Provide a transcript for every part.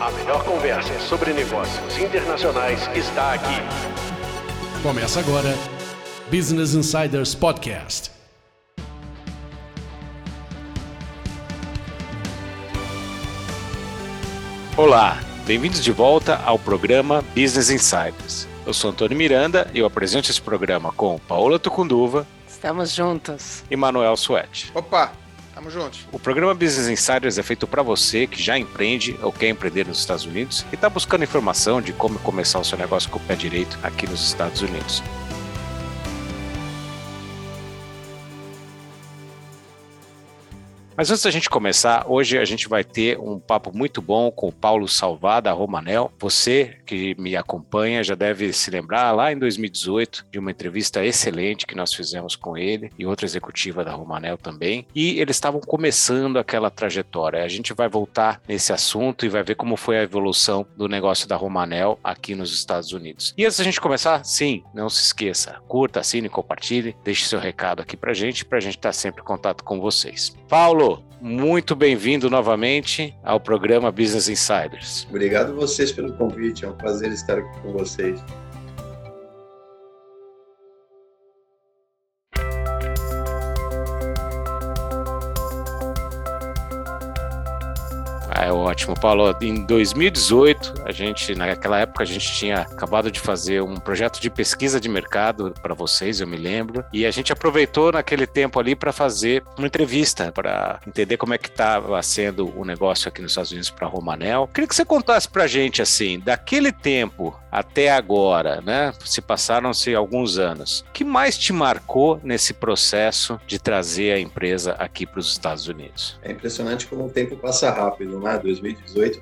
A melhor conversa sobre negócios internacionais está aqui. Começa agora Business Insiders Podcast. Olá, bem-vindos de volta ao programa Business Insiders. Eu sou Antônio Miranda e eu apresento esse programa com Paola Tucunduva. Estamos juntos. E Manuel Suete. Opa, Tamo junto. O programa Business Insiders é feito para você que já empreende ou quer empreender nos Estados Unidos e está buscando informação de como começar o seu negócio com o pé direito aqui nos Estados Unidos. Mas antes da gente começar, hoje a gente vai ter um papo muito bom com o Paulo Salvada, da Romanel. Você que me acompanha já deve se lembrar lá em 2018 de uma entrevista excelente que nós fizemos com ele e outra executiva da Romanel também. E eles estavam começando aquela trajetória. A gente vai voltar nesse assunto e vai ver como foi a evolução do negócio da Romanel aqui nos Estados Unidos. E antes da gente começar, sim, não se esqueça, curta, assine, compartilhe, deixe seu recado aqui pra gente, pra gente estar sempre em contato com vocês. Paulo, muito bem-vindo novamente ao programa Business Insiders. Obrigado vocês pelo convite, é um prazer estar aqui com vocês. Ótimo, Paulo. Em 2018, a gente, naquela época, a gente tinha acabado de fazer um projeto de pesquisa de mercado para vocês, eu me lembro, e a gente aproveitou naquele tempo ali para fazer uma entrevista para entender como é que estava sendo o negócio aqui nos Estados Unidos para Romanel. Queria que você contasse para a gente assim, daquele tempo até agora, né? Se passaram-se alguns anos. O que mais te marcou nesse processo de trazer a empresa aqui para os Estados Unidos? É impressionante como o tempo passa rápido, né? 2018,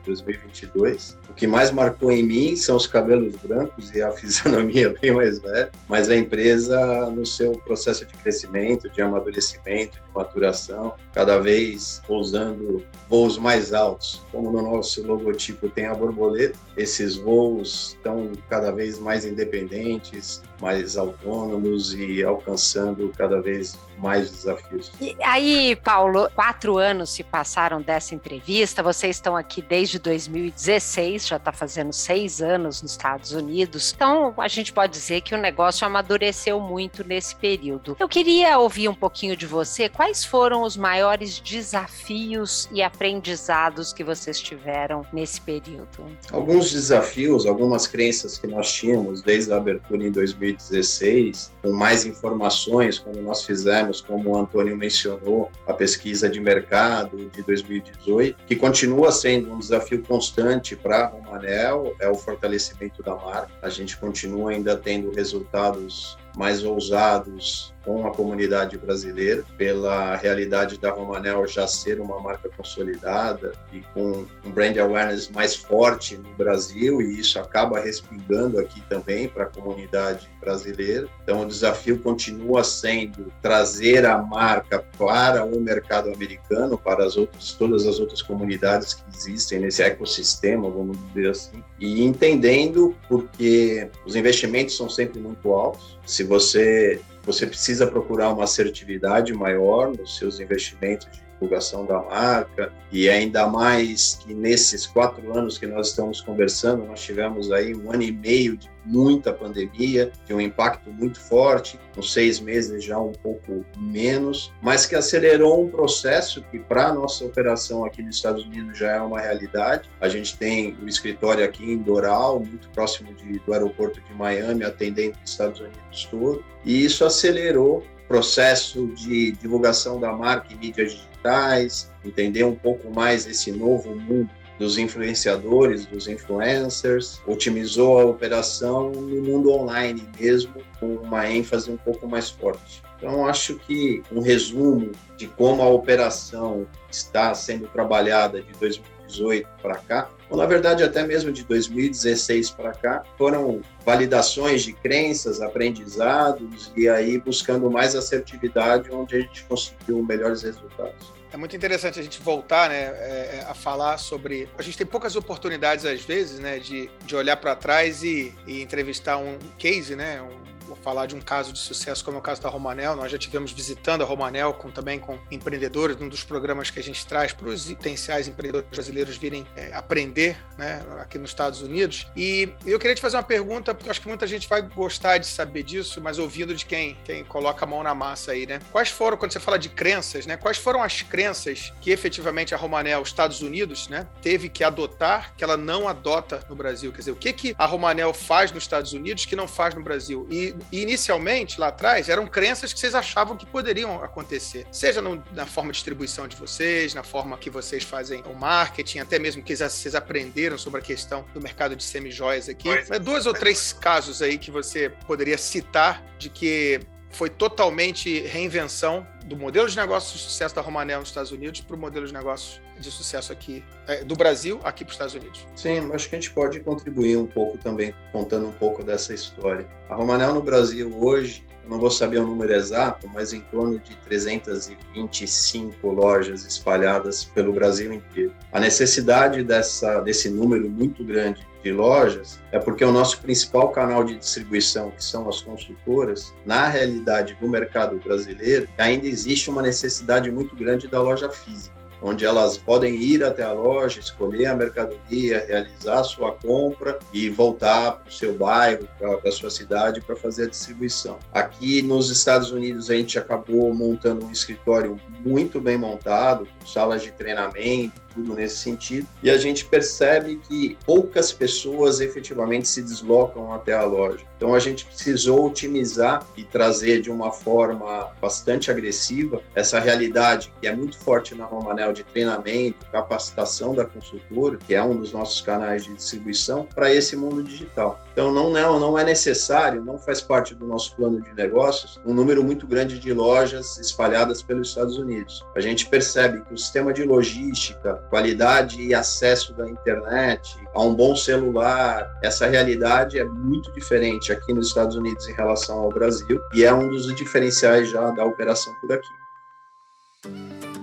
2022. O que mais marcou em mim são os cabelos brancos e a fisionomia bem mais velha, mas a empresa no seu processo de crescimento, de amadurecimento, de maturação, cada vez pousando voos mais altos. Como no nosso logotipo tem a borboleta, esses voos estão cada vez mais independentes, mais autônomos e alcançando cada vez mais desafios. E aí, Paulo, quatro anos se passaram dessa entrevista, vocês estão aqui desde 2016, já está fazendo seis anos nos Estados Unidos, então a gente pode dizer que o negócio amadureceu muito nesse período. Eu queria ouvir um pouquinho de você, quais foram os maiores desafios e aprendizados que vocês tiveram nesse período? Alguns desafios, algumas crenças que nós tínhamos desde a abertura em 2016, com mais informações, quando nós fizemos, como o Antônio mencionou, a pesquisa de mercado de 2018, que continua sendo um desafio constante para a Romanel, é o fortalecimento da marca. A gente continua ainda tendo resultados mais ousados com a comunidade brasileira, pela realidade da Romanel já ser uma marca consolidada e com um brand awareness mais forte no Brasil, e isso acaba respingando aqui também para a comunidade brasileira. Então, o desafio continua sendo trazer a marca para o mercado americano, para as outras, todas as outras comunidades que existem nesse ecossistema, vamos dizer assim, e entendendo porque os investimentos são sempre muito altos. Se você você precisa procurar uma assertividade maior nos seus investimentos de divulgação da marca e ainda mais que nesses quatro anos que nós estamos conversando, nós tivemos aí um ano e meio de muita pandemia, de um impacto muito forte, com seis meses já um pouco menos, mas que acelerou um processo que para nossa operação aqui nos Estados Unidos já é uma realidade. A gente tem o escritório aqui em Doral, muito próximo de, do aeroporto de Miami, atendendo os Estados Unidos todo, e isso acelerou processo de divulgação da marca em mídias digitais, entender um pouco mais esse novo mundo dos influenciadores, dos influencers, otimizou a operação no mundo online mesmo, com uma ênfase um pouco mais forte. Então, acho que um resumo de como a operação está sendo trabalhada de 2018 para cá, ou na verdade até mesmo de 2016 para cá, foram validações de crenças, aprendizados e aí buscando mais assertividade onde a gente conseguiu melhores resultados. É muito interessante a gente voltar né, é, a falar sobre. A gente tem poucas oportunidades, às vezes, né, de, de olhar para trás e, e, entrevistar um case, né, um falar de um caso de sucesso como é o caso da Romanel. Nós já tivemos visitando a Romanel com, também com empreendedores, um dos programas que a gente traz para os potenciais empreendedores brasileiros virem é, aprender né, aqui nos Estados Unidos. E eu queria te fazer uma pergunta, porque acho que muita gente vai gostar de saber disso, mas ouvindo de quem, quem coloca a mão na massa aí, né? Quais foram, quando você fala de crenças, né? Quais foram as crenças que efetivamente a Romanel, Estados Unidos, né, teve que adotar, que ela não adota no Brasil? Quer dizer, o que, que a Romanel faz nos Estados Unidos que não faz no Brasil? E inicialmente, lá atrás, eram crenças que vocês achavam que poderiam acontecer, seja no, na forma de distribuição de vocês, na forma que vocês fazem o marketing, até mesmo que vocês aprenderam sobre a questão do mercado de semijóias aqui. É dois ou três casos aí que você poderia citar de que foi totalmente reinvenção do modelo de negócio de sucesso da Romanel nos Estados Unidos para o modelo de negócio de sucesso aqui é, do Brasil aqui para os Estados Unidos. Sim, acho que a gente pode contribuir um pouco também contando um pouco dessa história. A Romanel no Brasil hoje não vou saber o número exato, mas em torno de 325 lojas espalhadas pelo Brasil inteiro. A necessidade dessa, desse número muito grande de lojas é porque o nosso principal canal de distribuição, que são as construtoras, na realidade do mercado brasileiro, ainda existe uma necessidade muito grande da loja física onde elas podem ir até a loja, escolher a mercadoria, realizar a sua compra e voltar para o seu bairro, para a sua cidade para fazer a distribuição. Aqui nos Estados Unidos a gente acabou montando um escritório muito bem montado, com salas de treinamento, tudo nesse sentido. E a gente percebe que poucas pessoas efetivamente se deslocam até a loja. Então a gente precisou otimizar e trazer de uma forma bastante agressiva essa realidade que é muito forte na Romanel de treinamento, capacitação da consultora, que é um dos nossos canais de distribuição, para esse mundo digital. Então não, não, não é necessário, não faz parte do nosso plano de negócios, um número muito grande de lojas espalhadas pelos Estados Unidos. A gente percebe que o sistema de logística, qualidade e acesso da internet, a um bom celular, essa realidade é muito diferente aqui nos Estados Unidos em relação ao Brasil e é um dos diferenciais já da operação por aqui.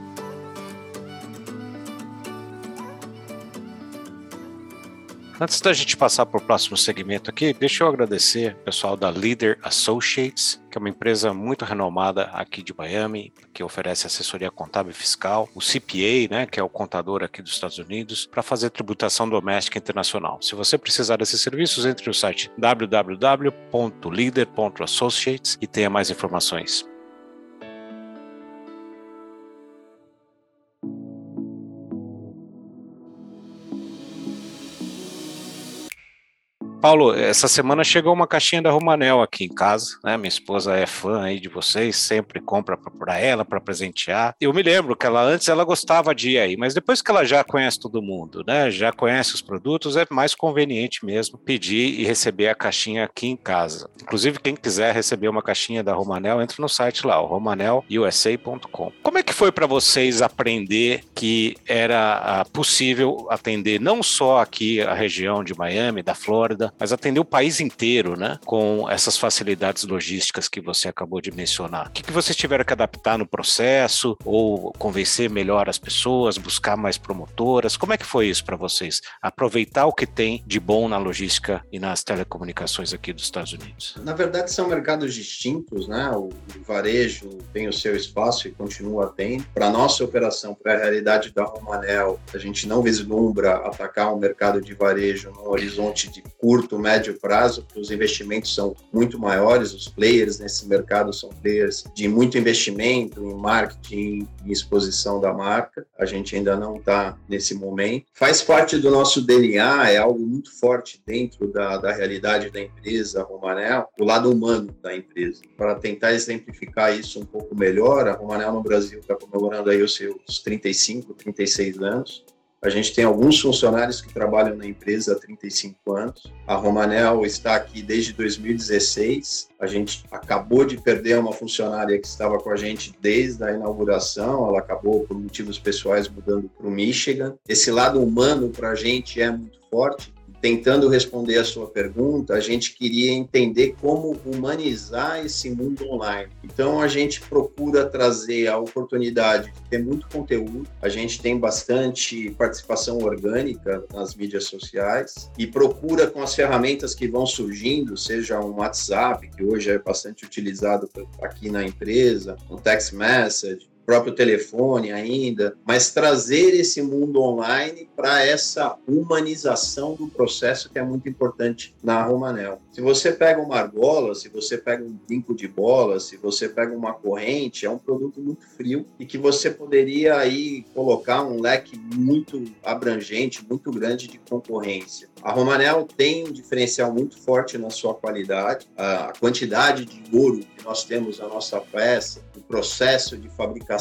Antes da gente passar para o próximo segmento aqui, deixa eu agradecer o pessoal da Leader Associates, que é uma empresa muito renomada aqui de Miami, que oferece assessoria contábil e fiscal, o CPA, né, que é o contador aqui dos Estados Unidos, para fazer tributação doméstica internacional. Se você precisar desses serviços, entre no site www.leader.associates e tenha mais informações. Paulo, essa semana chegou uma caixinha da Romanel aqui em casa, né? Minha esposa é fã aí de vocês, sempre compra para ela, para presentear. Eu me lembro que ela antes ela gostava de ir aí, mas depois que ela já conhece todo mundo, né? Já conhece os produtos, é mais conveniente mesmo pedir e receber a caixinha aqui em casa. Inclusive, quem quiser receber uma caixinha da Romanel, entra no site lá, romanelusa.com. Como é que foi para vocês aprender que era ah, possível atender não só aqui a região de Miami, da Flórida, mas atender o país inteiro, né? Com essas facilidades logísticas que você acabou de mencionar. O que, que vocês tiveram que adaptar no processo ou convencer melhor as pessoas, buscar mais promotoras? Como é que foi isso para vocês? Aproveitar o que tem de bom na logística e nas telecomunicações aqui dos Estados Unidos? Na verdade, são mercados distintos, né? O, varejo tem o seu espaço e continua tendo. Para nossa operação, para a realidade da Romanel, a gente não vislumbra atacar um mercado de varejo no horizonte de curto curto, médio prazo, os investimentos são muito maiores, os players nesse mercado são players de muito investimento em marketing, em exposição da marca. A gente ainda não está nesse momento. Faz parte do nosso DNA, é algo muito forte dentro da, da realidade da empresa, Romanel, o lado humano da empresa. Para tentar exemplificar isso um pouco melhor, a Romanel no Brasil está comemorando aí os seus 35, 36 anos. A gente tem alguns funcionários que trabalham na empresa há 35 anos. A Romanel está aqui desde 2016. A gente acabou de perder uma funcionária que estava com a gente desde a inauguração. Ela acabou, por motivos pessoais, mudando para o Michigan. Esse lado humano para a gente é muito forte tentando responder a sua pergunta, a gente queria entender como humanizar esse mundo online. Então, a gente procura trazer a oportunidade de ter muito conteúdo, a gente tem bastante participação orgânica nas mídias sociais e procura com as ferramentas que vão surgindo, seja um WhatsApp, que hoje é bastante utilizado aqui na empresa, um text message, próprio telefone ainda, mas trazer esse mundo online para essa humanização do processo que é muito importante na Romanel. Se você pega uma argola, se você pega um brinco de bola, se você pega uma corrente, é um produto muito frio e que você poderia aí colocar um leque muito abrangente, muito grande de concorrência. A Romanel tem um diferencial muito forte na sua qualidade, a quantidade de ouro que nós temos na nossa peça, o processo de fabricação,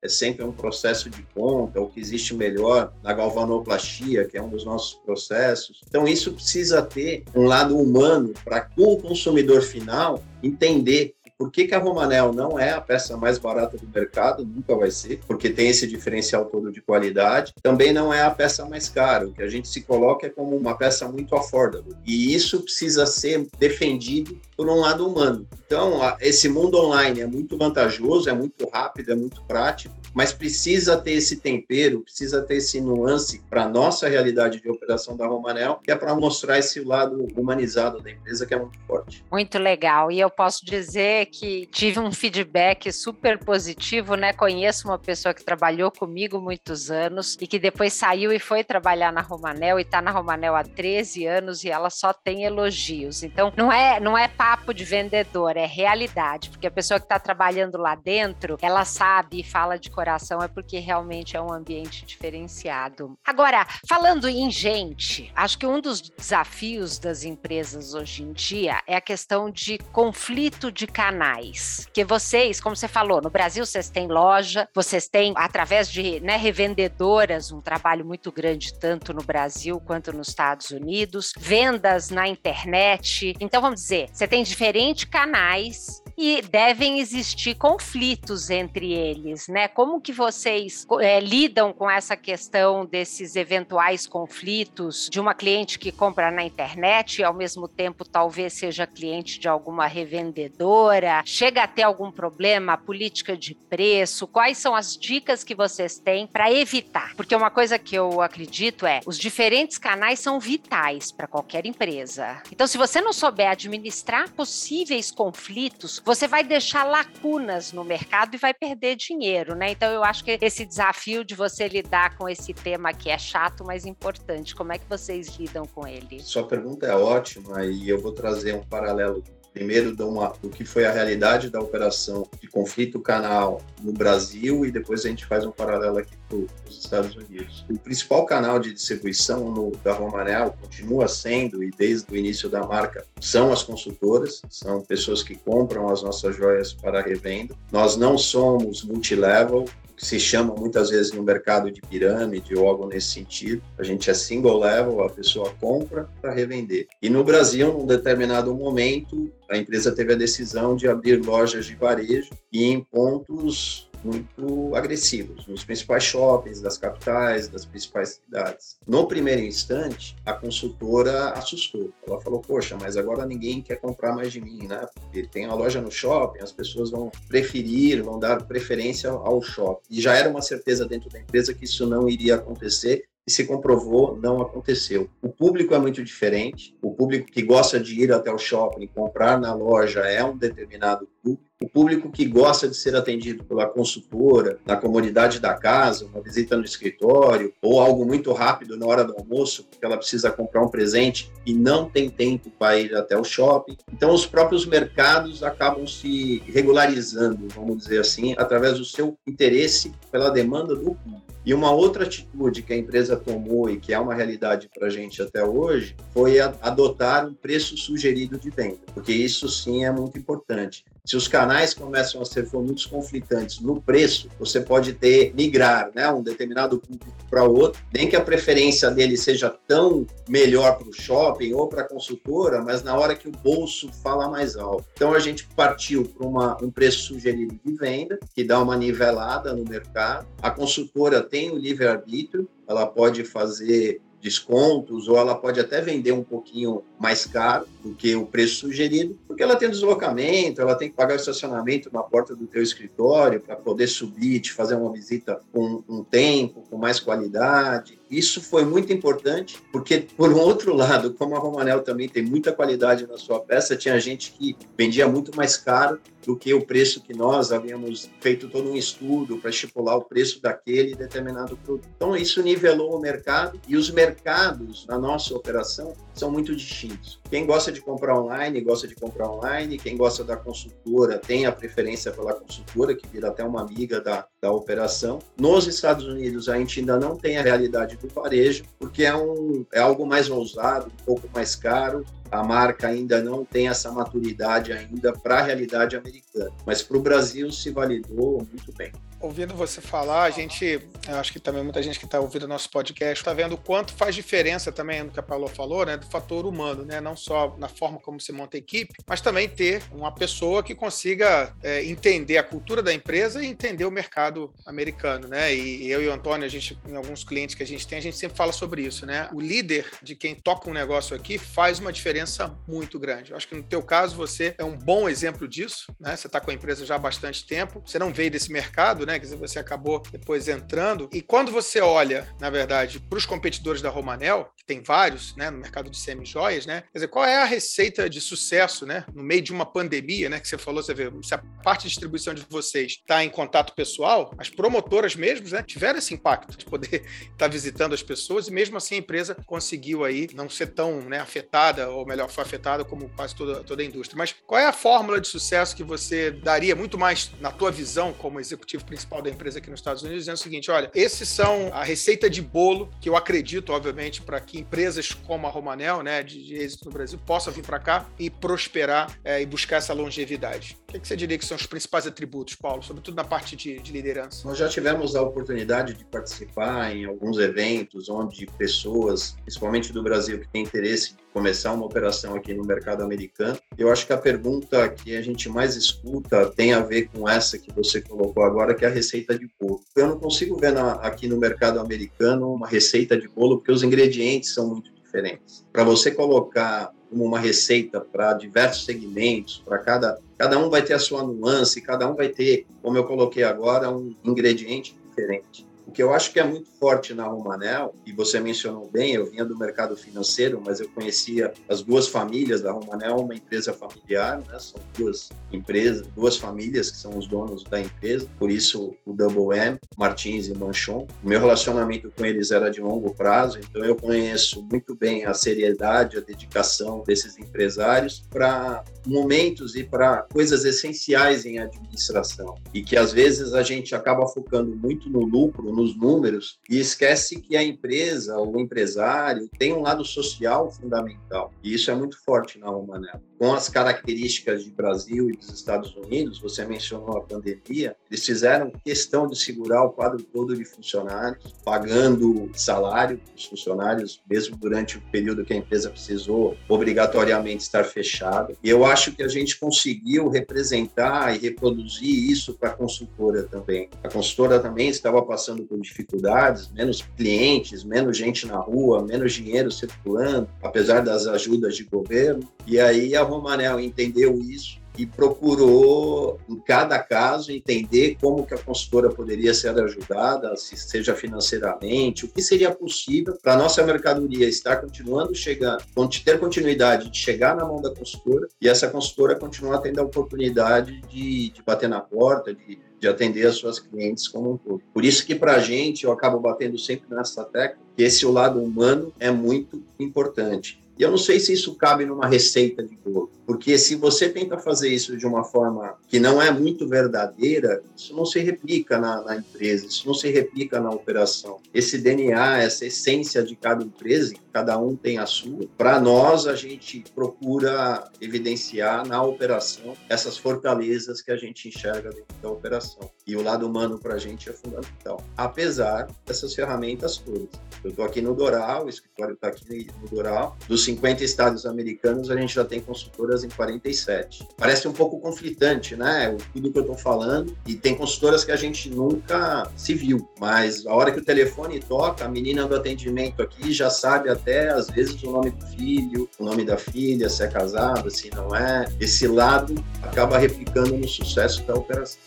é sempre um processo de conta, o que existe melhor na galvanoplastia, que é um dos nossos processos. Então, isso precisa ter um lado humano para o consumidor final entender por que, que a Romanel não é a peça mais barata do mercado? Nunca vai ser, porque tem esse diferencial todo de qualidade. Também não é a peça mais cara. O que a gente se coloca é como uma peça muito affordable. E isso precisa ser defendido por um lado humano. Então, esse mundo online é muito vantajoso, é muito rápido, é muito prático, mas precisa ter esse tempero, precisa ter esse nuance para a nossa realidade de operação da Romanel, que é para mostrar esse lado humanizado da empresa que é muito forte. Muito legal. E eu posso dizer que tive um feedback super positivo, né? Conheço uma pessoa que trabalhou comigo muitos anos e que depois saiu e foi trabalhar na Romanel e está na Romanel há 13 anos e ela só tem elogios. Então, não é, não é papo de vendedor, é realidade, porque a pessoa que está trabalhando lá dentro, ela sabe e fala de coração, é porque realmente é um ambiente diferenciado. Agora, falando em gente, acho que um dos desafios das empresas hoje em dia é a questão de conflito de canais canais. Que vocês, como você falou, no Brasil vocês têm loja, vocês têm, através de né, revendedoras, um trabalho muito grande, tanto no Brasil quanto nos Estados Unidos, vendas na internet. Então, vamos dizer, você tem diferentes canais e devem existir conflitos entre eles, né? Como que vocês é, lidam com essa questão desses eventuais conflitos de uma cliente que compra na internet e ao mesmo tempo talvez seja cliente de alguma revendedora? Chega a ter algum problema, política de preço? Quais são as dicas que vocês têm para evitar? Porque uma coisa que eu acredito é, os diferentes canais são vitais para qualquer empresa. Então, se você não souber administrar possíveis conflitos, você vai deixar lacunas no mercado e vai perder dinheiro, né? Então eu acho que esse desafio de você lidar com esse tema que é chato, mas importante, como é que vocês lidam com ele? Sua pergunta é ótima e eu vou trazer um paralelo primeiro do, uma, do que foi a realidade da operação de conflito canal no Brasil e depois a gente faz um paralelo aqui para os Estados Unidos. O principal canal de distribuição no, da Romanel continua sendo, e desde o início da marca, são as consultoras, são pessoas que compram as nossas joias para revenda. Nós não somos multilevel, que se chama muitas vezes no mercado de pirâmide ou algo nesse sentido. A gente é single level, a pessoa compra para revender. E no Brasil, num determinado momento, a empresa teve a decisão de abrir lojas de varejo e em pontos muito agressivos nos principais shoppings das capitais, das principais cidades. No primeiro instante, a consultora assustou. Ela falou: Poxa, mas agora ninguém quer comprar mais de mim, né? Porque tem a loja no shopping, as pessoas vão preferir, vão dar preferência ao shopping. E já era uma certeza dentro da empresa que isso não iria acontecer e se comprovou, não aconteceu. O público é muito diferente. O público que gosta de ir até o shopping, comprar na loja, é um determinado público. O público que gosta de ser atendido pela consultora, na comunidade da casa, uma visita no escritório, ou algo muito rápido na hora do almoço, porque ela precisa comprar um presente e não tem tempo para ir até o shopping. Então, os próprios mercados acabam se regularizando, vamos dizer assim, através do seu interesse pela demanda do público. E uma outra atitude que a empresa tomou e que é uma realidade para a gente até hoje foi adotar um preço sugerido de venda, porque isso sim é muito importante. Se os canais começam a ser for muitos conflitantes no preço, você pode ter migrar, né, um determinado público para outro, nem que a preferência dele seja tão melhor para o shopping ou para a consultora, mas na hora que o bolso fala mais alto. Então a gente partiu para um preço sugerido de venda, que dá uma nivelada no mercado. A consultora tem o livre arbítrio, ela pode fazer descontos, ou ela pode até vender um pouquinho mais caro do que o preço sugerido, porque ela tem deslocamento, ela tem que pagar o estacionamento na porta do teu escritório para poder subir, te fazer uma visita com um tempo, com mais qualidade. Isso foi muito importante, porque, por um outro lado, como a Romanel também tem muita qualidade na sua peça, tinha gente que vendia muito mais caro do que o preço que nós havíamos feito todo um estudo para estipular o preço daquele determinado produto. Então, isso nivelou o mercado e os mercados na nossa operação são muito distintos. Quem gosta de comprar online, gosta de comprar online. Quem gosta da consultora tem a preferência pela consultora, que vira até uma amiga da, da operação. Nos Estados Unidos, a gente ainda não tem a realidade do varejo, porque é, um, é algo mais ousado, um pouco mais caro, a marca ainda não tem essa maturidade ainda para a realidade americana, mas para o Brasil se validou muito bem. Ouvindo você falar, a gente, acho que também muita gente que está ouvindo nosso podcast está vendo o quanto faz diferença também no que a Paula falou, né, do fator humano, né, não só na forma como se monta a equipe, mas também ter uma pessoa que consiga é, entender a cultura da empresa e entender o mercado americano, né, e eu e o Antônio, a gente, em alguns clientes que a gente tem, a gente sempre fala sobre isso, né, o líder de quem toca um negócio aqui faz uma diferença muito grande. Eu acho que no teu caso você é um bom exemplo disso, né, você está com a empresa já há bastante tempo, você não veio desse mercado, né? Quer dizer, você acabou depois entrando. E quando você olha, na verdade, para os competidores da Romanel, que tem vários, né, no mercado de semi-joias, né? Quer dizer, qual é a receita de sucesso, né, no meio de uma pandemia, né, que você falou, você vê, se a parte de distribuição de vocês está em contato pessoal, as promotoras mesmo, né, tiveram esse impacto de poder estar tá visitando as pessoas e mesmo assim a empresa conseguiu aí não ser tão, né, afetada, ou melhor, foi afetada como quase toda, toda a indústria. Mas qual é a fórmula de sucesso que você daria muito mais na tua visão como executivo principal da empresa aqui nos Estados Unidos, dizendo o seguinte: olha, esses são a receita de bolo que eu acredito, obviamente, para que empresas como a Romanel, né, de, de êxito no Brasil, possam vir para cá e prosperar é, e buscar essa longevidade. O que, é que, você diria que são os principais atributos, Paulo, sobretudo na parte de, de liderança? Nós já tivemos a oportunidade de participar em alguns eventos onde pessoas, principalmente do Brasil, que têm interesse começar uma operação aqui no mercado americano. Eu acho que a pergunta que a gente mais escuta tem a ver com essa que você colocou agora, que é a receita de bolo. Eu não consigo ver na, aqui no mercado americano uma receita de bolo, porque os ingredientes são muito diferentes. Para você colocar uma receita para diversos segmentos, para cada cada um vai ter a sua nuance, cada um vai ter, como eu coloquei agora, um ingrediente diferente. O que eu acho que é muito forte na Romanel, e você mencionou bem, eu vinha do mercado financeiro, mas eu conhecia as duas famílias da Romanel, uma empresa familiar, né? são duas empresas, duas famílias que são os donos da empresa, por isso o Double M, Martins e Manchon. O meu relacionamento com eles era de longo prazo, então eu conheço muito bem a seriedade, a dedicação desses empresários para momentos e para coisas essenciais em administração, e que às vezes a gente acaba focando muito no lucro, nos números e esquece que a empresa, o empresário, tem um lado social fundamental. E isso é muito forte na Romanel. Com as características de Brasil e dos Estados Unidos, você mencionou a pandemia, eles fizeram questão de segurar o quadro todo de funcionários, pagando salário para os funcionários, mesmo durante o período que a empresa precisou obrigatoriamente estar fechada. E eu acho que a gente conseguiu representar e reproduzir isso para a consultora também. A consultora também estava passando por dificuldades, menos clientes, menos gente na rua, menos dinheiro circulando, apesar das ajudas de governo. E aí a Romanel entendeu isso e procurou, em cada caso, entender como que a consultora poderia ser ajudada, se seja financeiramente, o que seria possível para a nossa mercadoria estar continuando chegando, ter continuidade de chegar na mão da consultora e essa consultora continuar tendo a oportunidade de, de bater na porta, de de atender as suas clientes como um todo. Por isso que para a gente, eu acabo batendo sempre nessa tecla, que esse lado humano é muito importante. E eu não sei se isso cabe numa receita de bolo, porque se você tenta fazer isso de uma forma que não é muito verdadeira, isso não se replica na, na empresa, isso não se replica na operação. Esse DNA, essa essência de cada empresa, cada um tem a sua, para nós a gente procura evidenciar na operação essas fortalezas que a gente enxerga dentro da operação. E o lado humano para a gente é fundamental, apesar dessas ferramentas todas. Eu estou aqui no Doral, o escritório está aqui no Doral, dos 50 estados americanos, a gente já tem consultoras em 47. Parece um pouco conflitante, né? Tudo que eu estou falando. E tem consultoras que a gente nunca se viu, mas a hora que o telefone toca, a menina do atendimento aqui já sabe até, às vezes, o nome do filho, o nome da filha, se é casado, se não é. Esse lado acaba replicando no sucesso da operação.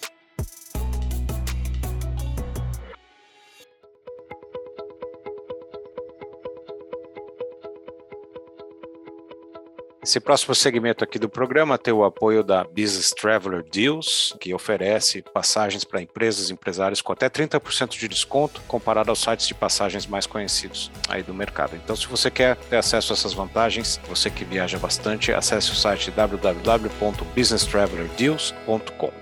Esse próximo segmento aqui do programa tem o apoio da Business Traveler Deals, que oferece passagens para empresas e empresários com até 30% de desconto comparado aos sites de passagens mais conhecidos aí do mercado. Então, se você quer ter acesso a essas vantagens, você que viaja bastante, acesse o site www.businesstravelerdeals.com.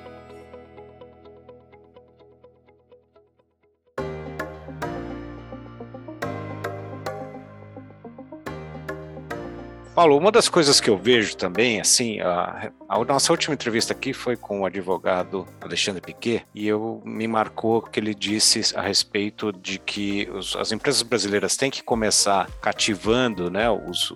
Paulo, uma das coisas que eu vejo também, assim, a, a, nossa última entrevista aqui foi com o advogado Alexandre Piquet e eu me marcou que ele disse a respeito de que os, as empresas brasileiras têm que começar cativando, né, os,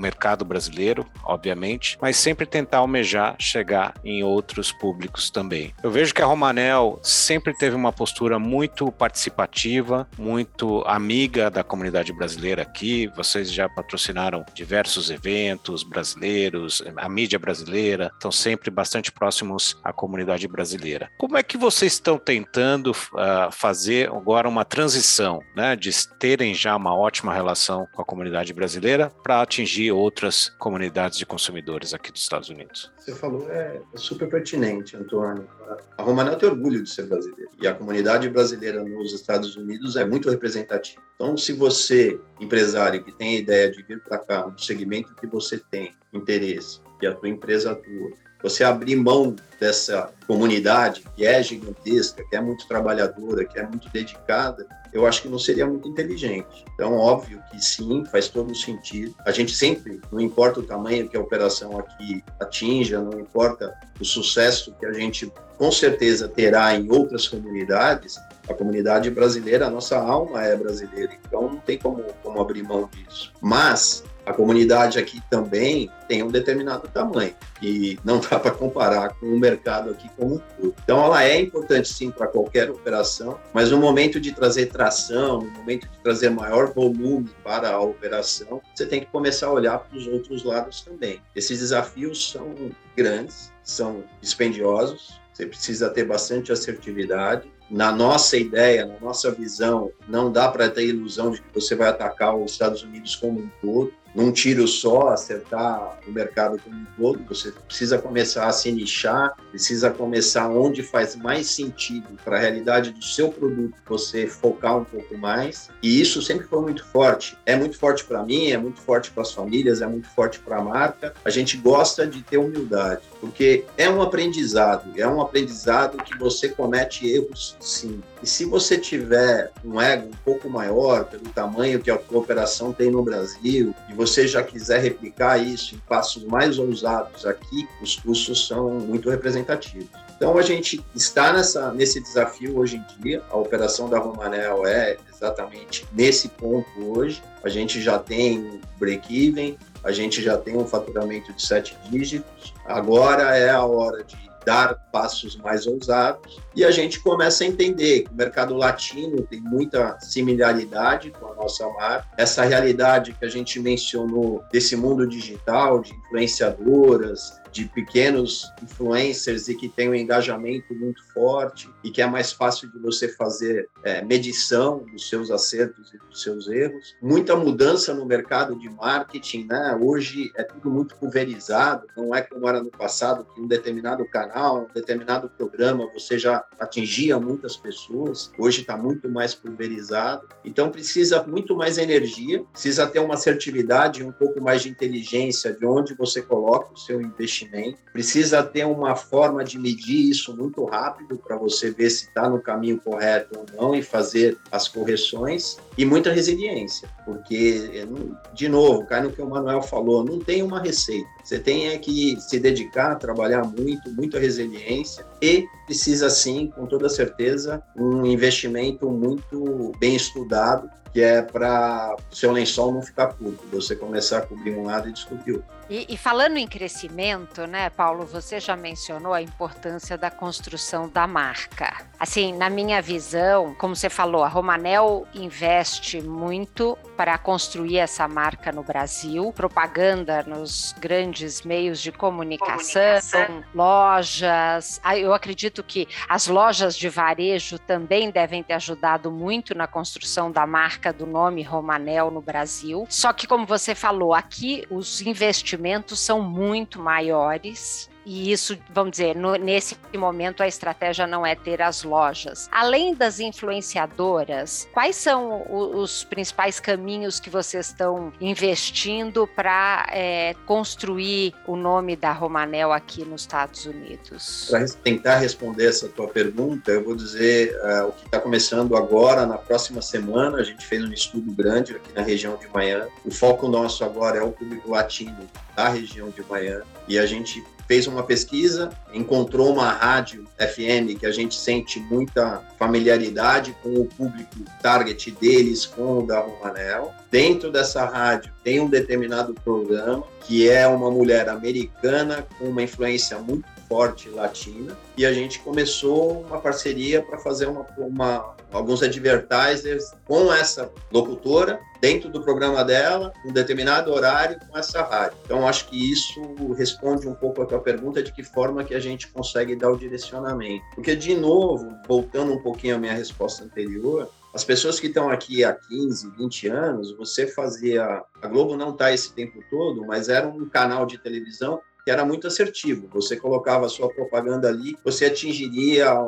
mercado brasileiro, obviamente, mas sempre tentar almejar chegar em outros públicos também. Eu vejo que a Romanel sempre teve uma postura muito participativa, muito amiga da comunidade brasileira aqui. Vocês já patrocinaram diversos eventos brasileiros, a mídia brasileira, estão sempre bastante próximos à comunidade brasileira. Como é que vocês estão tentando uh, fazer agora uma transição, né, de terem já uma ótima relação com a comunidade brasileira para atingir outras comunidades de consumidores aqui dos Estados Unidos. Você falou é, é super pertinente, Antônio. A Romanel tem orgulho de ser brasileira e a comunidade brasileira nos Estados Unidos é muito representativa. Então, se você, empresário que tem a ideia de vir para cá, no segmento que você tem interesse, que a tua empresa atua, você abrir mão dessa comunidade que é gigantesca, que é muito trabalhadora, que é muito dedicada, eu acho que não seria muito inteligente. Então, óbvio que sim, faz todo sentido. A gente sempre, não importa o tamanho que a operação aqui atinja, não importa o sucesso que a gente com certeza terá em outras comunidades, a comunidade brasileira, a nossa alma é brasileira, então não tem como, como abrir mão disso. Mas a comunidade aqui também tem um determinado tamanho e não dá para comparar com o mercado aqui como um todo. Então, ela é importante sim para qualquer operação, mas no momento de trazer tração, no momento de trazer maior volume para a operação, você tem que começar a olhar para os outros lados também. Esses desafios são grandes, são dispendiosos, você precisa ter bastante assertividade, na nossa ideia, na nossa visão, não dá para ter ilusão de que você vai atacar os Estados Unidos como um todo num tiro só acertar o mercado como um todo, você precisa começar a se nichar, precisa começar onde faz mais sentido para a realidade do seu produto, você focar um pouco mais. E isso sempre foi muito forte. É muito forte para mim, é muito forte para as famílias, é muito forte para a marca. A gente gosta de ter humildade, porque é um aprendizado, é um aprendizado que você comete erros sim. E se você tiver um ego um pouco maior pelo tamanho que a tua operação tem no Brasil e você já quiser replicar isso em passos mais ousados aqui, os custos são muito representativos. Então a gente está nessa, nesse desafio hoje em dia. A operação da Romanel é exatamente nesse ponto hoje. A gente já tem break-even, a gente já tem um faturamento de sete dígitos. Agora é a hora de dar passos mais ousados e a gente começa a entender que o mercado latino tem muita similaridade com a nossa marca. Essa realidade que a gente mencionou desse mundo digital, de influenciadoras, de pequenos influencers e que tem um engajamento muito forte e que é mais fácil de você fazer é, medição dos seus acertos e dos seus erros. Muita mudança no mercado de marketing, né? Hoje é tudo muito pulverizado, não é como era no passado que um determinado canal, um determinado programa você já atingia muitas pessoas. Hoje está muito mais pulverizado, então precisa muito mais energia, precisa ter uma assertividade, um pouco mais de inteligência de onde você coloca o seu investimento investimento. Precisa ter uma forma de medir isso muito rápido para você ver se está no caminho correto ou não e fazer as correções. E muita resiliência, porque, de novo, cai no que o Manuel falou, não tem uma receita. Você tem é que se dedicar, trabalhar muito, muita resiliência e precisa sim, com toda certeza, um investimento muito bem estudado que é para o seu lençol não ficar curto, você começar a cobrir um lado e descobrir outro. E, e, falando em crescimento, né, Paulo, você já mencionou a importância da construção da marca. Assim, na minha visão, como você falou, a Romanel investe muito para construir essa marca no Brasil, propaganda nos grandes meios de comunicação, comunicação. lojas. Ah, eu acredito que as lojas de varejo também devem ter ajudado muito na construção da marca do nome Romanel no Brasil. Só que, como você falou, aqui os investimentos são muito maiores e isso, vamos dizer, no, nesse momento a estratégia não é ter as lojas. Além das influenciadoras, quais são os, os principais caminhos que vocês estão investindo para é, construir o nome da Romanel aqui nos Estados Unidos? Para tentar responder essa tua pergunta, eu vou dizer uh, o que está começando agora, na próxima semana. A gente fez um estudo grande aqui na região de Miami. O foco nosso agora é o público latino da região de Miami. E a gente fez uma pesquisa, encontrou uma rádio FM que a gente sente muita familiaridade com o público target deles, com o da Romanel. Dentro dessa rádio tem um determinado programa que é uma mulher americana com uma influência muito forte latina e a gente começou uma parceria para fazer uma, uma, alguns advertisers com essa locutora dentro do programa dela, um determinado horário com essa rádio. Então, acho que isso responde um pouco a tua pergunta de que forma que a gente consegue dar o direcionamento. Porque, de novo, voltando um pouquinho à minha resposta anterior, as pessoas que estão aqui há 15, 20 anos, você fazia. A Globo não está esse tempo todo, mas era um canal de televisão que era muito assertivo. Você colocava a sua propaganda ali, você atingiria a,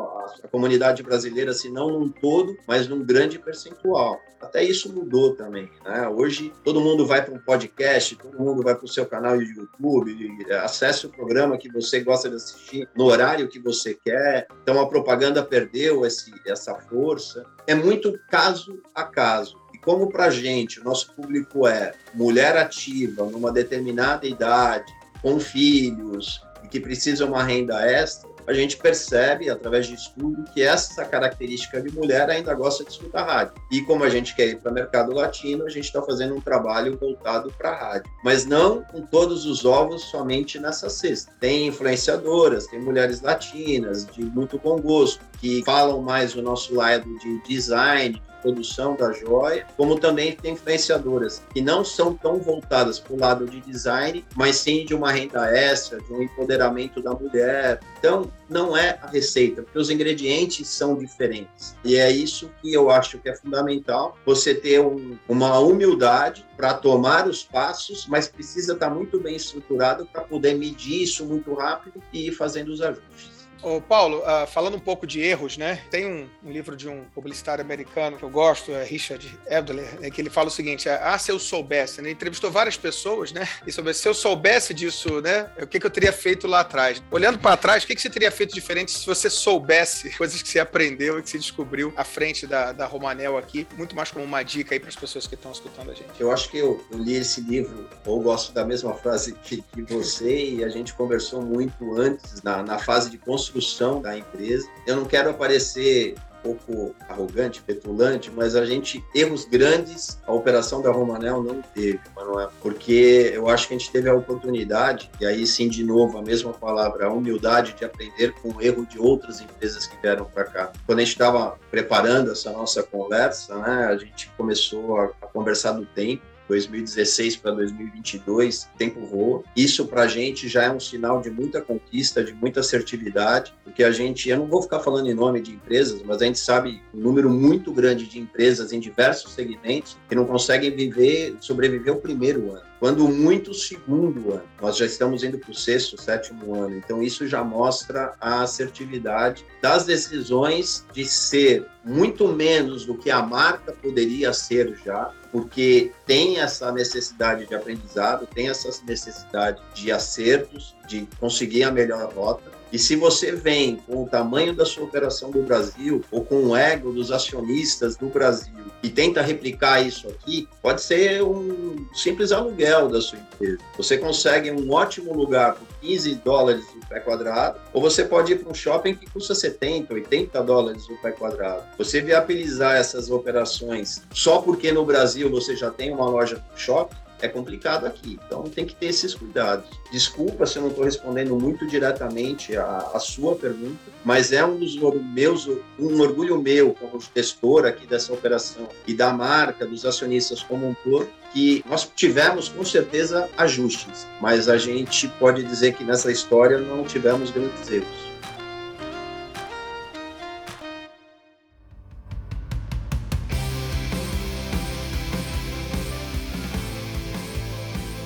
a comunidade brasileira, se não num todo, mas num grande percentual. Até isso mudou também. Né? Hoje, todo mundo vai para um podcast, todo mundo vai para o seu canal de YouTube, acesse o programa que você gosta de assistir no horário que você quer. Então, a propaganda perdeu esse, essa força. É muito caso a caso como para a gente, o nosso público é mulher ativa, numa determinada idade, com filhos e que precisam uma renda extra, a gente percebe, através de estudo, que essa característica de mulher ainda gosta de escutar rádio. E como a gente quer ir para o mercado latino, a gente está fazendo um trabalho voltado para a rádio. Mas não com todos os ovos somente nessa cesta. Tem influenciadoras, tem mulheres latinas, de muito bom gosto, que falam mais o nosso lado de design, produção da joia, como também tem influenciadoras que não são tão voltadas para o lado de design, mas sim de uma renda extra, de um empoderamento da mulher. Então, não é a receita, porque os ingredientes são diferentes. E é isso que eu acho que é fundamental, você ter um, uma humildade para tomar os passos, mas precisa estar muito bem estruturado para poder medir isso muito rápido e ir fazendo os ajustes. Ô, Paulo, uh, falando um pouco de erros, né? Tem um, um, livro de um publicitário americano que eu gosto, é Richard Adler, né, que ele fala o seguinte: é, ah, se eu soubesse, né? Ele entrevistou várias pessoas, né? E sobre se eu soubesse disso, né? O que, que eu teria feito lá atrás? Olhando para trás, o que, que você teria feito diferente se você soubesse coisas que você aprendeu e que você descobriu à frente da, da Romanel aqui? Muito mais como uma dica aí para as pessoas que estão escutando a gente. Eu acho que eu, eu, li esse livro, ou gosto da mesma frase que, que você, e a gente conversou muito antes, na, na fase de construção da empresa. Eu não quero aparecer um pouco arrogante, petulante, mas a gente, erros grandes, a operação da Romanel não teve, Manuel, porque eu acho que a gente teve a oportunidade, e aí sim, de novo, a mesma palavra, a humildade de aprender com o erro de outras empresas que vieram para cá. Quando a gente estava preparando essa nossa conversa, né, a gente começou a, a conversar do tempo, 2016 para 2022, tempo voa. Isso para a gente já é um sinal de muita conquista, de muita assertividade, porque a gente, eu não vou ficar falando em nome de empresas, mas a gente sabe um número muito grande de empresas em diversos segmentos que não conseguem viver, sobreviver o primeiro ano quando muito segundo ano. Nós já estamos indo para o sexto, sétimo ano. Então, isso já mostra a assertividade das decisões de ser muito menos do que a marca poderia ser já, porque tem essa necessidade de aprendizado, tem essa necessidade de acertos, de conseguir a melhor rota. E se você vem com o tamanho da sua operação do Brasil ou com o ego dos acionistas do Brasil e tenta replicar isso aqui, pode ser um simples aluguel da sua empresa. Você consegue um ótimo lugar por 15 dólares o pé quadrado, ou você pode ir para um shopping que custa 70, 80 dólares o pé quadrado. Você viabilizar essas operações só porque no Brasil você já tem uma loja no shopping, é complicado aqui. Então tem que ter esses cuidados. Desculpa se eu não estou respondendo muito diretamente a, a, sua pergunta, mas é um dos meus, um orgulho meu como gestor aqui dessa operação e da marca, dos acionistas como um todo, que nós tivemos com certeza ajustes, mas a gente pode dizer que nessa história não tivemos grandes erros.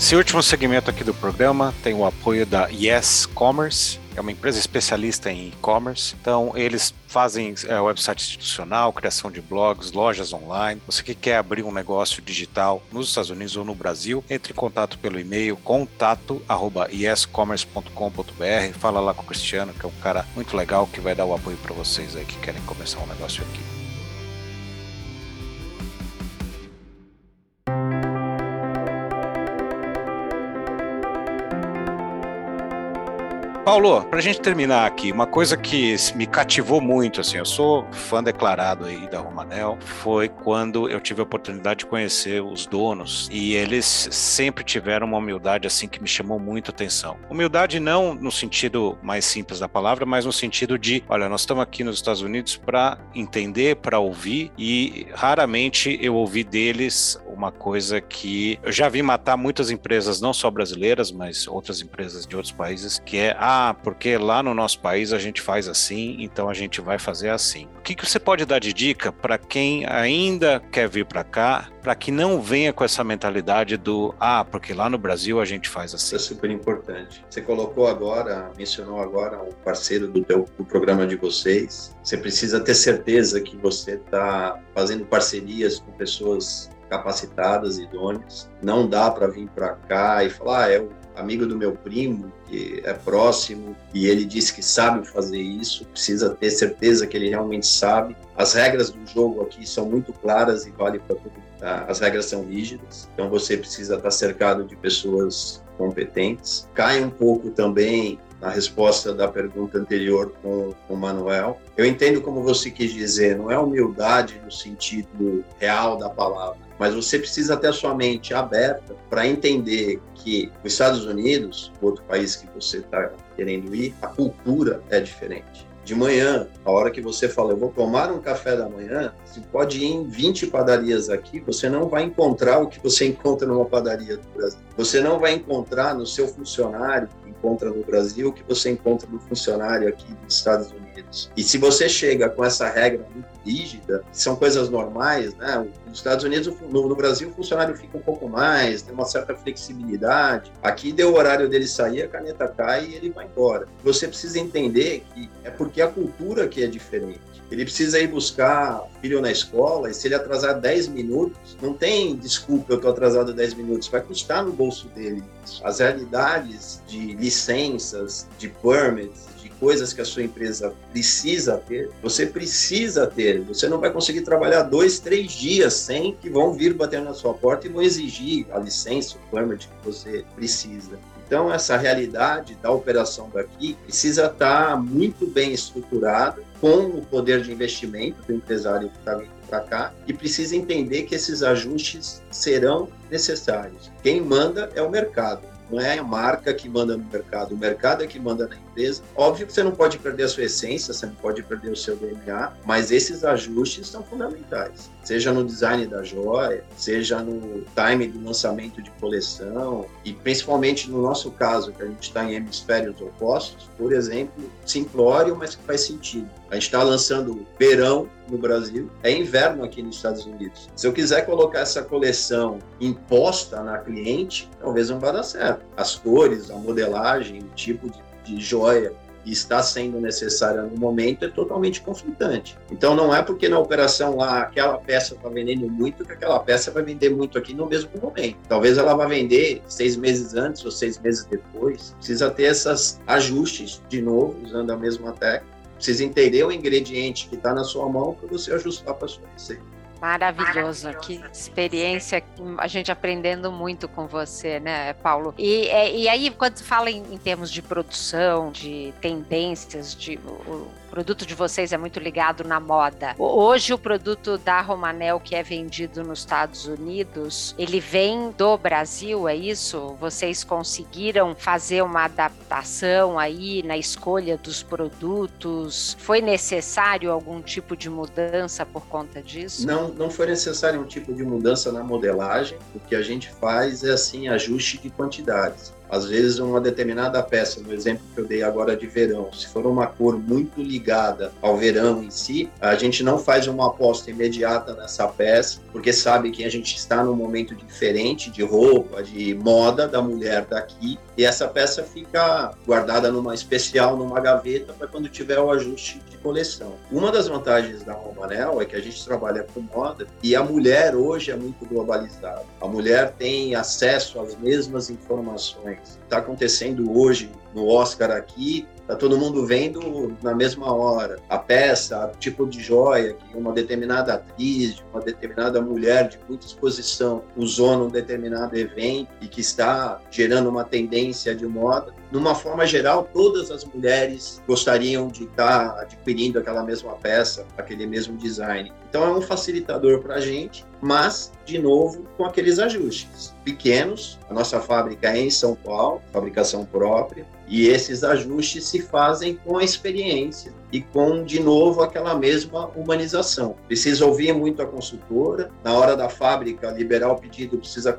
Esse último segmento aqui do programa tem o apoio da Yes Commerce, é uma empresa especialista em e-commerce. Então, eles fazem é, website institucional, criação de blogs, lojas online. Você que quer abrir um negócio digital nos Estados Unidos ou no Brasil, entre em contato pelo e-mail contato@yescommerce.com.br. Fala lá com o Cristiano, que é um cara muito legal que vai dar o apoio para vocês aí que querem começar um negócio aqui. Paulo, para a gente terminar aqui, uma coisa que me cativou muito, assim, eu sou fã declarado aí da Romanel, foi quando eu tive a oportunidade de conhecer os donos e eles sempre tiveram uma humildade assim que me chamou muito a atenção. Humildade não no sentido mais simples da palavra, mas no sentido de, olha, nós estamos aqui nos Estados Unidos para entender, para ouvir e raramente eu ouvi deles uma coisa que eu já vi matar muitas empresas, não só brasileiras, mas outras empresas de outros países, que é a ah, porque lá no nosso país a gente faz assim, então a gente vai fazer assim. O que, que você pode dar de dica para quem ainda quer vir para cá, para que não venha com essa mentalidade do ah, porque lá no Brasil a gente faz assim? Isso é super importante. Você colocou agora, mencionou agora o parceiro do, teu, do programa de vocês. Você precisa ter certeza que você está fazendo parcerias com pessoas capacitadas, idôneas. Não dá para vir para cá e falar, ah, é o amigo do meu primo, que é próximo, e ele disse que sabe fazer isso, precisa ter certeza que ele realmente sabe. As regras do jogo aqui são muito claras e vale para todo mundo. Tá? As regras são rígidas, então você precisa estar cercado de pessoas competentes. Cai um pouco também na resposta da pergunta anterior com o Manuel. Eu entendo como você quis dizer, não é humildade no sentido real da palavra, mas você precisa ter a sua mente aberta para entender que os Estados Unidos, outro país que você está querendo ir, a cultura é diferente. De manhã, a hora que você fala, eu vou tomar um café da manhã, você pode ir em 20 padarias aqui, você não vai encontrar o que você encontra numa padaria do Brasil. Você não vai encontrar no seu funcionário encontra no Brasil o que você encontra no funcionário aqui dos Estados Unidos. E se você chega com essa regra muito rígida, são coisas normais, né? Nos Estados Unidos, no, no, Brasil, o funcionário fica um pouco mais, tem uma certa flexibilidade. Aqui deu o horário dele sair, a caneta cai e ele vai embora. Você precisa entender que é porque a cultura aqui é diferente. Ele precisa ir buscar filho na escola e se ele atrasar 10 minutos, não tem desculpa, eu estou atrasado 10 minutos, vai custar no bolso dele. As realidades de licenças, de permits, coisas que a sua empresa precisa ter, você precisa ter. Você não vai conseguir trabalhar dois, três dias sem que vão vir bater na sua porta e vão exigir a licença, o permit que você precisa. Então, essa realidade da operação daqui precisa estar muito bem estruturada com o poder de investimento do empresário que está vindo para cá e precisa entender que esses ajustes serão necessários. Quem manda é o mercado. Não é a marca que manda no mercado, o mercado é que manda na empresa. Óbvio que você não pode perder a sua essência, você não pode perder o seu DNA, mas esses ajustes são fundamentais. Seja no design da joia, seja no time do lançamento de coleção, e principalmente no nosso caso, que a gente está em hemisférios opostos, por exemplo, simplório, mas que faz sentido. A gente está lançando verão no Brasil, é inverno aqui nos Estados Unidos. Se eu quiser colocar essa coleção imposta na cliente, talvez não vá dar certo. As cores, a modelagem, o tipo de, de joia e está sendo necessária no momento é totalmente conflitante. Então não é porque na operação lá aquela peça está vendendo muito que aquela peça vai vender muito aqui no mesmo momento. Talvez ela vá vender seis meses antes ou seis meses depois. Precisa ter esses ajustes de novo, usando a mesma técnica. Precisa entender o ingrediente que está na sua mão para você ajustar para sua receita. Maravilhoso, que experiência, a gente aprendendo muito com você, né, Paulo? E, é, e aí, quando fala em, em termos de produção, de tendências, de o, produto de vocês é muito ligado na moda. Hoje o produto da Romanel que é vendido nos Estados Unidos, ele vem do Brasil, é isso? Vocês conseguiram fazer uma adaptação aí na escolha dos produtos? Foi necessário algum tipo de mudança por conta disso? Não, não foi necessário um tipo de mudança na modelagem. O que a gente faz é assim ajuste de quantidades. Às vezes, uma determinada peça, no exemplo que eu dei agora de verão, se for uma cor muito ligada ao verão em si, a gente não faz uma aposta imediata nessa peça, porque sabe que a gente está num momento diferente de roupa, de moda da mulher daqui, e essa peça fica guardada numa especial, numa gaveta, para quando tiver o ajuste de coleção. Uma das vantagens da Romanel é que a gente trabalha com moda e a mulher hoje é muito globalizada. A mulher tem acesso às mesmas informações está acontecendo hoje no Oscar aqui, tá todo mundo vendo na mesma hora a peça, o tipo de joia que uma determinada atriz, uma determinada mulher de muita exposição usou num determinado evento e que está gerando uma tendência de moda. Numa forma geral, todas as mulheres gostariam de estar adquirindo aquela mesma peça, aquele mesmo design. Então é um facilitador para a gente, mas, de novo, com aqueles ajustes pequenos. A nossa fábrica é em São Paulo, fabricação própria, e esses ajustes se fazem com a experiência e com, de novo, aquela mesma humanização. Precisa ouvir muito a consultora, na hora da fábrica, liberar o pedido, precisa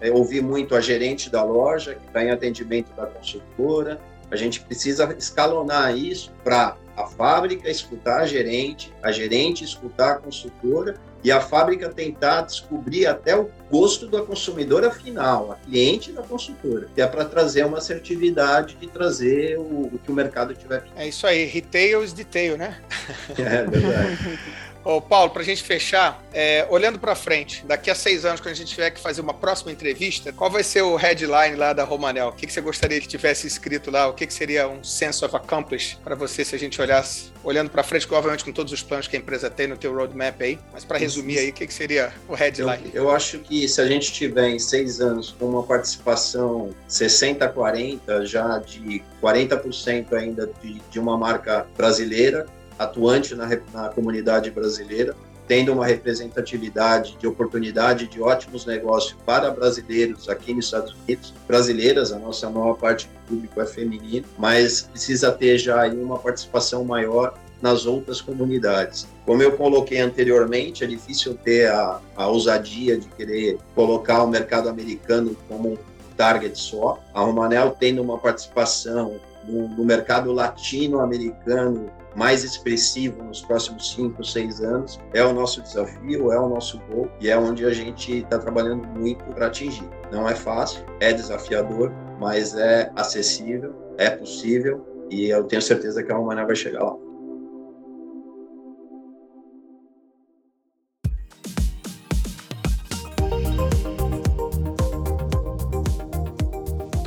é, ouvir muito a gerente da loja, que está em atendimento da consultora. A gente precisa escalonar isso para a fábrica escutar a gerente, a gerente escutar a consultora e a fábrica tentar descobrir até o gosto da consumidora final, a cliente da consultora, que é para trazer uma assertividade de trazer o, o, que o mercado tiver. É isso aí, retail is detail, né? É verdade. Ô, Paulo, para a gente fechar, é, olhando para frente, daqui a seis anos, quando a gente tiver que fazer uma próxima entrevista, qual vai ser o headline lá da Romanel? O que, que você gostaria que tivesse escrito lá? O que, que seria um sense of accomplish para você se a gente olhasse, olhando para frente, obviamente com todos os planos que a empresa tem no teu roadmap aí, mas para resumir aí, o que, que seria o headline? Eu, eu, acho que se a gente tiver em seis anos com uma participação 60-40, já de 40% ainda de, de uma marca brasileira, atuante na, na comunidade brasileira, tendo uma representatividade de oportunidade de ótimos negócios para brasileiros aqui nos Estados Unidos, brasileiras, a nossa maior parte do público é feminino, mas precisa ter já uma participação maior nas outras comunidades. Como eu coloquei anteriormente, é difícil ter a, a ousadia de querer colocar o mercado americano como um target só. A Romanel tendo uma participação no, no mercado latino-americano mais expressivo nos próximos cinco, seis anos. É o nosso desafio, é o nosso gol e é onde a gente está trabalhando muito para atingir. Não é fácil, é desafiador, mas é acessível, é possível e eu tenho certeza que a Humana vai chegar lá.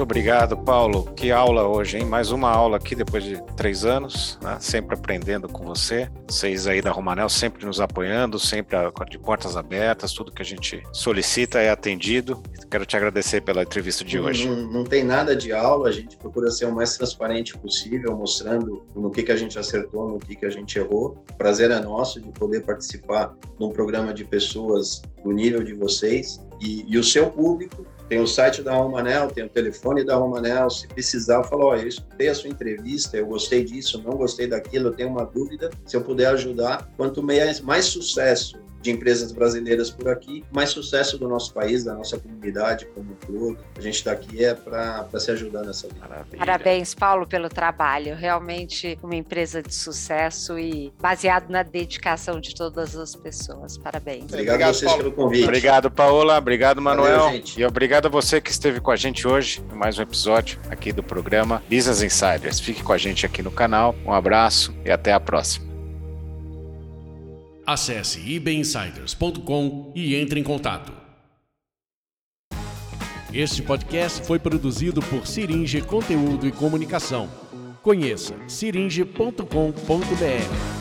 Obrigado, Paulo. Que aula hoje, hein? Mais uma aula aqui depois de três anos, né? sempre aprendendo com você. Vocês aí da Romanel sempre nos apoiando, sempre de portas abertas, tudo que a gente solicita é atendido. Quero te agradecer pela entrevista de hoje. Não, não, tem nada de aula, a gente procura ser o mais transparente possível, mostrando no que, que a gente acertou, no que, que a gente errou. O prazer é nosso de poder participar num programa de pessoas do nível de vocês e, e o seu público tem o site da Romanel, tem o telefone da Romanel. Se precisar, fala: Ó, eu escutei a sua entrevista, eu gostei disso, não gostei daquilo, eu tenho uma dúvida. Se eu puder ajudar, quanto mais, mais sucesso de empresas brasileiras por aqui, mais sucesso do nosso país, da nossa comunidade como um todo. A gente está aqui é para se ajudar nessa vida. Maravilha. Parabéns, Paulo, pelo trabalho. Realmente uma empresa de sucesso e baseado na dedicação de todas as pessoas. Parabéns. Obrigado, obrigado a vocês Paulo. pelo convite. Obrigado, Paola. Obrigado, Manuel. Valeu, e obrigado Obrigado a você que esteve com a gente hoje em mais um episódio aqui do programa Business Insiders. Fique com a gente aqui no canal. Um abraço e até a próxima. Acesse ibinsiders.com e entre em contato. Este podcast foi produzido por Siringe Conteúdo e Comunicação. Conheça siringe.com.br.